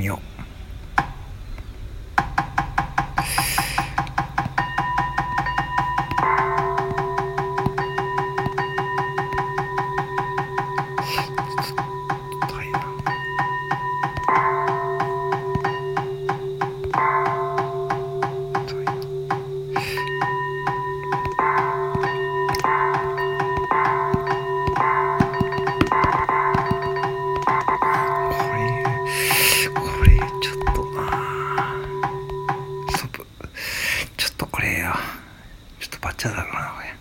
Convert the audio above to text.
朋友。これよちょっとバッチャだろうなこれ